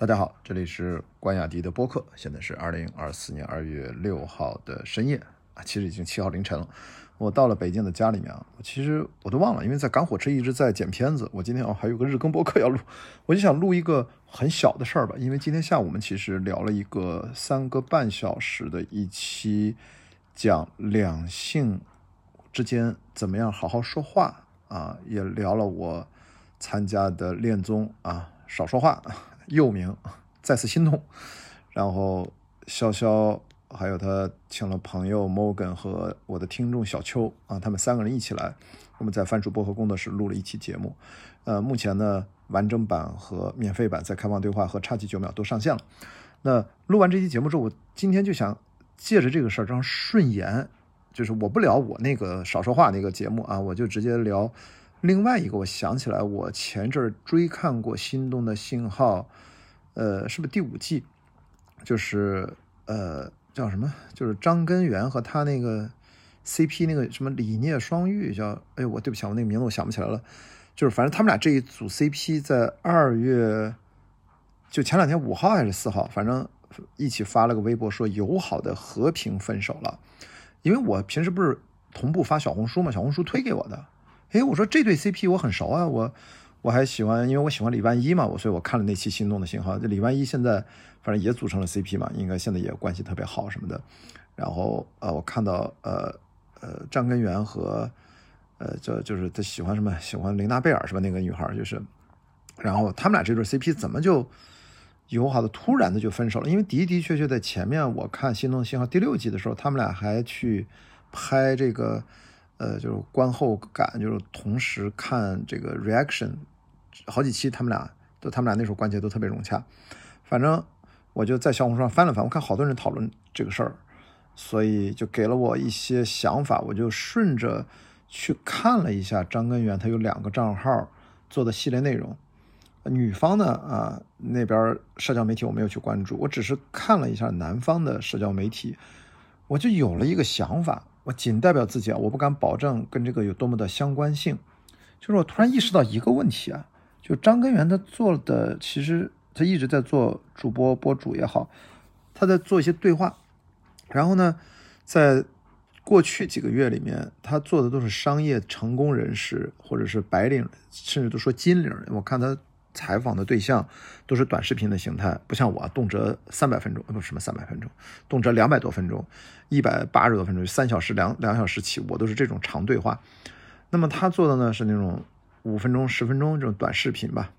大家好，这里是关雅迪的播客，现在是二零二四年二月六号的深夜啊，其实已经七号凌晨了。我到了北京的家里面啊，其实我都忘了，因为在赶火车一直在剪片子。我今天哦还有个日更播客要录，我就想录一个很小的事儿吧，因为今天下午我们其实聊了一个三个半小时的一期，讲两性之间怎么样好好说话啊，也聊了我参加的恋综啊，少说话。又名 再次心痛，然后潇潇还有他请了朋友 Morgan 和我的听众小邱啊，他们三个人一起来，我们在番薯薄荷工作室录了一期节目。呃，目前呢，完整版和免费版在开放对话和差几九秒都上线了。那录完这期节目之后，我今天就想借着这个事儿，正好顺延，就是我不聊我那个少说话那个节目啊，我就直接聊。另外一个，我想起来，我前阵儿追看过《心动的信号》，呃，是不是第五季？就是呃，叫什么？就是张根源和他那个 CP 那个什么李聂双玉，叫哎，我对不起，我那个名字我想不起来了。就是反正他们俩这一组 CP 在二月，就前两天五号还是四号，反正一起发了个微博说友好的和平分手了。因为我平时不是同步发小红书嘛，小红书推给我的。哎，我说这对 CP 我很熟啊，我我还喜欢，因为我喜欢李万一嘛，我所以我看了那期《心动的信号》，这李万一现在反正也组成了 CP 嘛，应该现在也关系特别好什么的。然后呃，我看到呃呃张根源和呃就就是他喜欢什么，喜欢琳娜贝尔是吧？那个女孩就是，然后他们俩这对 CP 怎么就友好的突然的就分手了？因为的的确确在前面我看《心动的信号》第六季的时候，他们俩还去拍这个。呃，就是观后感，就是同时看这个 reaction，好几期他们俩都，他们俩那时候关系都特别融洽。反正我就在小红书上翻了翻，我看好多人讨论这个事儿，所以就给了我一些想法。我就顺着去看了一下张根源，他有两个账号做的系列内容。女方呢，啊那边社交媒体我没有去关注，我只是看了一下男方的社交媒体，我就有了一个想法。仅代表自己啊，我不敢保证跟这个有多么的相关性。就是我突然意识到一个问题啊，就张根源他做的，其实他一直在做主播博主也好，他在做一些对话。然后呢，在过去几个月里面，他做的都是商业成功人士或者是白领，甚至都说金领。我看他。采访的对象都是短视频的形态，不像我动辄三百分钟，不什么三百分钟，动辄两百多分钟，一百八十多分钟，三小时两两小时起，我都是这种长对话。那么他做的呢是那种五分钟、十分钟这种短视频吧。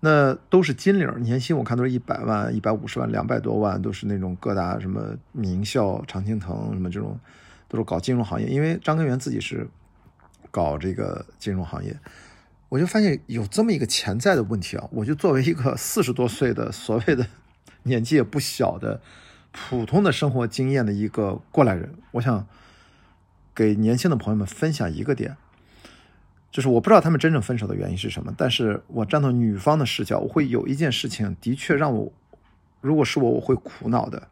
那都是金领，年薪我看都是一百万、一百五十万、两百多万，都是那种各大什么名校、常青藤什么这种，都是搞金融行业。因为张根源自己是搞这个金融行业。我就发现有这么一个潜在的问题啊！我就作为一个四十多岁的所谓的 年纪也不小的普通的生活经验的一个过来人，我想给年轻的朋友们分享一个点，就是我不知道他们真正分手的原因是什么，但是我站到女方的视角，我会有一件事情的确让我，如果是我，我会苦恼的，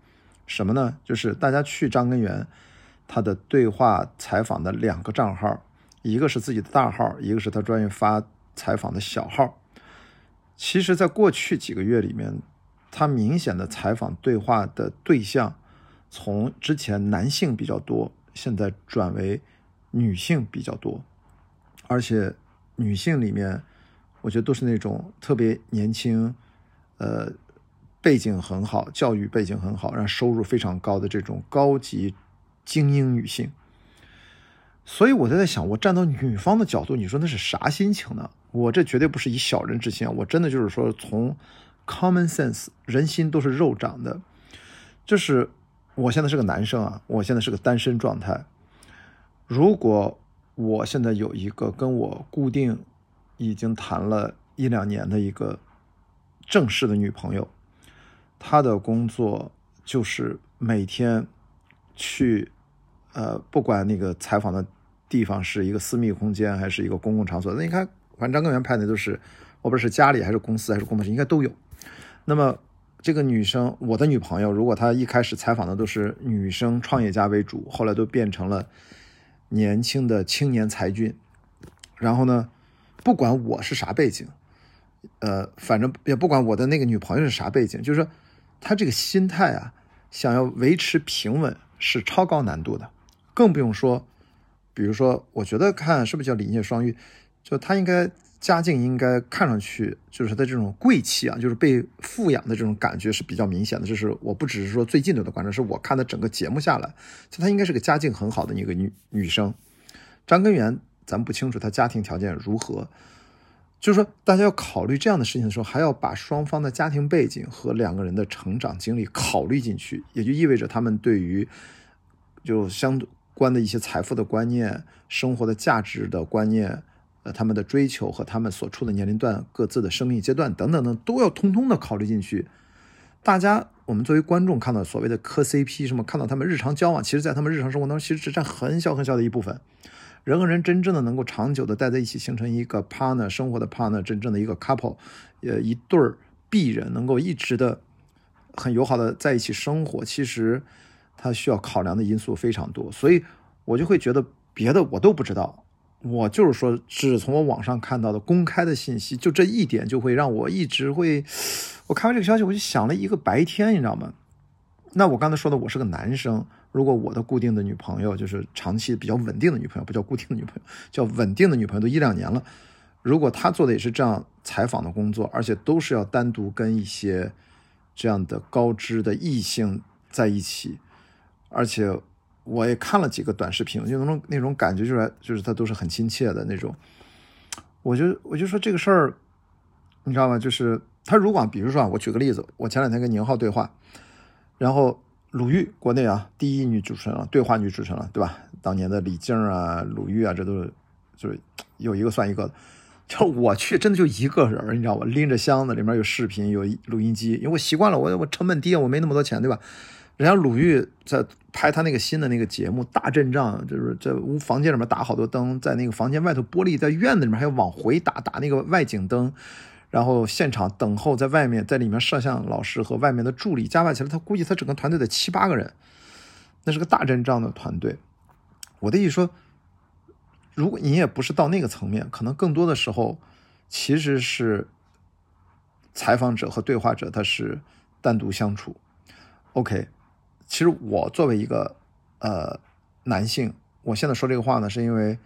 什么呢？就是大家去张根源他的对话采访的两个账号。一个是自己的大号，一个是他专业发采访的小号。其实，在过去几个月里面，他明显的采访对话的对象，从之前男性比较多，现在转为女性比较多，而且女性里面，我觉得都是那种特别年轻，呃，背景很好，教育背景很好，然后收入非常高的这种高级精英女性。所以我就在想，我站到女方的角度，你说那是啥心情呢？我这绝对不是以小人之心，我真的就是说，从 common sense，人心都是肉长的。就是我现在是个男生啊，我现在是个单身状态。如果我现在有一个跟我固定已经谈了一两年的一个正式的女朋友，她的工作就是每天去，呃，不管那个采访的。地方是一个私密空间还是一个公共场所？那你看，反正张根源拍的都是，我不知道是家里还是公司还是工作室，应该都有。那么这个女生，我的女朋友，如果她一开始采访的都是女生创业家为主，后来都变成了年轻的青年才俊，然后呢，不管我是啥背景，呃，反正也不管我的那个女朋友是啥背景，就是说她这个心态啊，想要维持平稳是超高难度的，更不用说，比如说，我觉得看是不是叫李念双玉，就她应该家境应该看上去就是她这种贵气啊，就是被富养的这种感觉是比较明显的。这是我不只是说最近的观察，是我看的整个节目下来，就她应该是个家境很好的一个女女生。张根源，咱不清楚她家庭条件如何。就是说，大家要考虑这样的事情的时候，还要把双方的家庭背景和两个人的成长经历考虑进去，也就意味着他们对于就相观的一些财富的观念、生活的价值的观念、呃，他们的追求和他们所处的年龄段、各自的生命阶段等等等，都要通通的考虑进去。大家，我们作为观众看到所谓的磕 CP 什么，看到他们日常交往，其实在他们日常生活当中，其实只占很小很小的一部分。人和人真正的能够长久的待在一起，形成一个 partner 生活的 partner，真正的一个 couple，呃，一对儿璧人能够一直的很友好的在一起生活，其实他需要考量的因素非常多，所以我就会觉得别的我都不知道，我就是说只从我网上看到的公开的信息，就这一点就会让我一直会，我看完这个消息我就想了一个白天，你知道吗？那我刚才说的，我是个男生。如果我的固定的女朋友就是长期比较稳定的女朋友，不叫固定的女朋友，叫稳定的女朋友，都一两年了。如果她做的也是这样采访的工作，而且都是要单独跟一些这样的高知的异性在一起，而且我也看了几个短视频，就那种那种感觉，就是就是他都是很亲切的那种。我就我就说这个事儿，你知道吗？就是他如果比如说啊，我举个例子，我前两天跟宁浩对话，然后。鲁豫，国内啊第一女主持人了，对话女主持人了，对吧？当年的李静啊、鲁豫啊，这都是就是有一个算一个的。就我去，真的就一个人，你知道吧？拎着箱子，里面有视频，有录音机，因为我习惯了，我我成本低，我没那么多钱，对吧？人家鲁豫在拍他那个新的那个节目《大阵仗》，就是在屋房间里面打好多灯，在那个房间外头玻璃，在院子里面还要往回打，打那个外景灯。然后现场等候在外面，在里面摄像老师和外面的助理加外起来，他估计他整个团队得七八个人，那是个大阵仗的团队。我的意思说，如果你也不是到那个层面，可能更多的时候其实是采访者和对话者他是单独相处。OK，其实我作为一个呃男性，我现在说这个话呢，是因为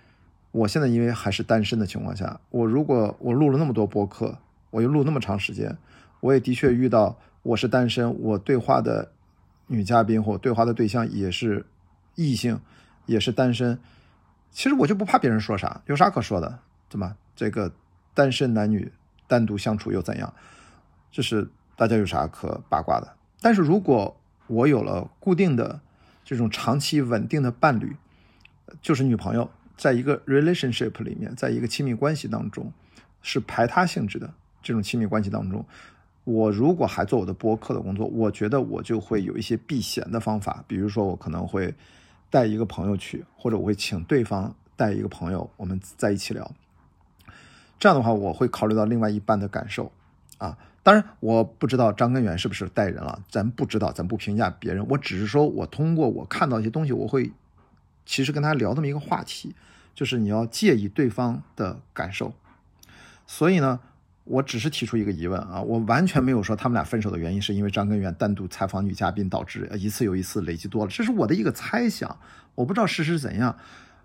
我现在因为还是单身的情况下，我如果我录了那么多播客。我又录那么长时间，我也的确遇到我是单身，我对话的女嘉宾或对话的对象也是异性，也是单身。其实我就不怕别人说啥，有啥可说的，怎么这个单身男女单独相处又怎样？这是大家有啥可八卦的？但是如果我有了固定的这种长期稳定的伴侣，就是女朋友，在一个 relationship 里面，在一个亲密关系当中，是排他性质的。这种亲密关系当中，我如果还做我的播客的工作，我觉得我就会有一些避嫌的方法，比如说我可能会带一个朋友去，或者我会请对方带一个朋友，我们在一起聊。这样的话，我会考虑到另外一半的感受啊。当然，我不知道张根源是不是带人了，咱不知道，咱不评价别人。我只是说我通过我看到一些东西，我会其实跟他聊这么一个话题，就是你要介意对方的感受。所以呢。我只是提出一个疑问啊，我完全没有说他们俩分手的原因是因为张根源单独采访女嘉宾导致一次又一次累积多了，这是我的一个猜想，我不知道事实怎样。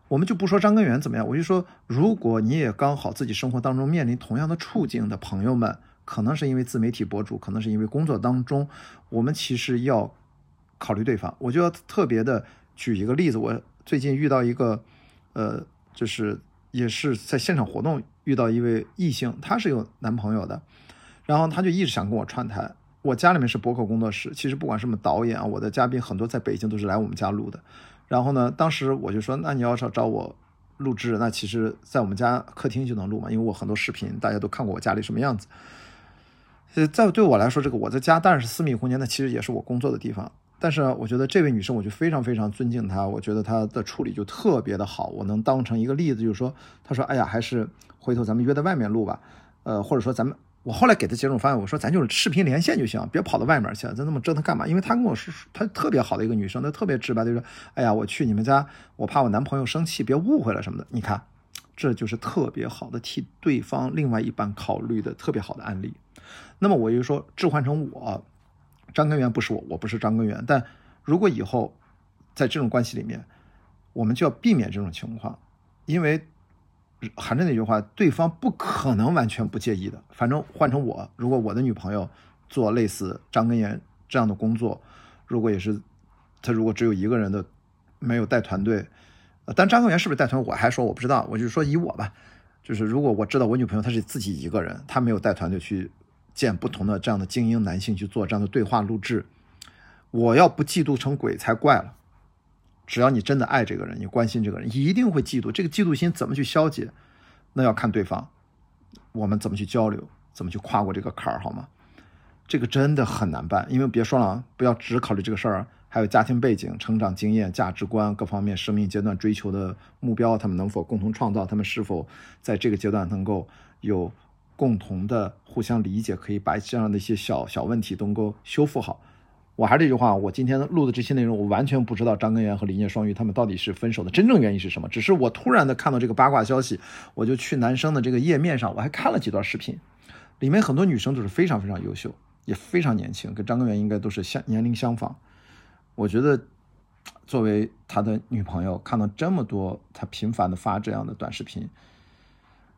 我们就不说张根源怎么样，我就说，如果你也刚好自己生活当中面临同样的处境的朋友们，可能是因为自媒体博主，可能是因为工作当中，我们其实要考虑对方。我就要特别的举一个例子，我最近遇到一个，呃，就是也是在现场活动。遇到一位异性，她是有男朋友的，然后她就一直想跟我串台。我家里面是博客工作室，其实不管什么导演啊，我的嘉宾很多在北京都是来我们家录的。然后呢，当时我就说，那你要是找我录制，那其实在我们家客厅就能录嘛，因为我很多视频大家都看过我家里什么样子。在对我来说，这个我在家当然是私密空间，那其实也是我工作的地方。但是我觉得这位女生，我就非常非常尊敬她，我觉得她的处理就特别的好，我能当成一个例子，就是说，她说，哎呀，还是回头咱们约在外面录吧，呃，或者说咱们，我后来给她几种方案，我说咱就是视频连线就行，别跑到外面去，咱那么折腾干嘛？因为她跟我说，她特别好的一个女生，她特别直白，就说，哎呀，我去你们家，我怕我男朋友生气，别误会了什么的。你看，这就是特别好的替对方另外一半考虑的特别好的案例。那么我就说，置换成我，张根源不是我，我不是张根源。但如果以后在这种关系里面，我们就要避免这种情况，因为还是那句话，对方不可能完全不介意的。反正换成我，如果我的女朋友做类似张根源这样的工作，如果也是他如果只有一个人的，没有带团队，但张根源是不是带团，我还说我不知道。我就说以我吧，就是如果我知道我女朋友她是自己一个人，她没有带团队去。见不同的这样的精英男性去做这样的对话录制，我要不嫉妒成鬼才怪了。只要你真的爱这个人，你关心这个人，一定会嫉妒。这个嫉妒心怎么去消解？那要看对方，我们怎么去交流，怎么去跨过这个坎儿，好吗？这个真的很难办，因为别说了，不要只考虑这个事儿，还有家庭背景、成长经验、价值观各方面、生命阶段追求的目标，他们能否共同创造？他们是否在这个阶段能够有？共同的互相理解，可以把这样的一些小小问题都能够修复好。我还是这句话，我今天录的这些内容，我完全不知道张根源和林业双鱼他们到底是分手的真正原因是什么。只是我突然的看到这个八卦消息，我就去男生的这个页面上，我还看了几段视频，里面很多女生都是非常非常优秀，也非常年轻，跟张根源应该都是相年龄相仿。我觉得，作为他的女朋友，看到这么多他频繁的发这样的短视频。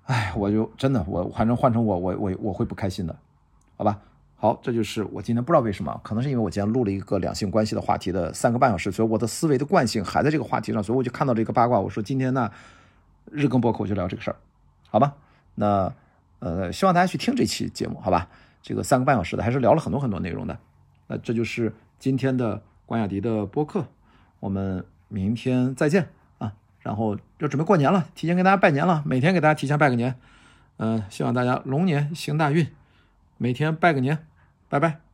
哎，我就真的，我反正换成我，我我我会不开心的，好吧？好，这就是我今天不知道为什么，可能是因为我今天录了一个两性关系的话题的三个半小时，所以我的思维的惯性还在这个话题上，所以我就看到这个八卦，我说今天呢日更播客我就聊这个事儿，好吧？那呃，希望大家去听这期节目，好吧？这个三个半小时的还是聊了很多很多内容的，那这就是今天的关雅迪的播客，我们明天再见。然后要准备过年了，提前给大家拜年了，每天给大家提前拜个年，嗯，希望大家龙年行大运，每天拜个年，拜拜。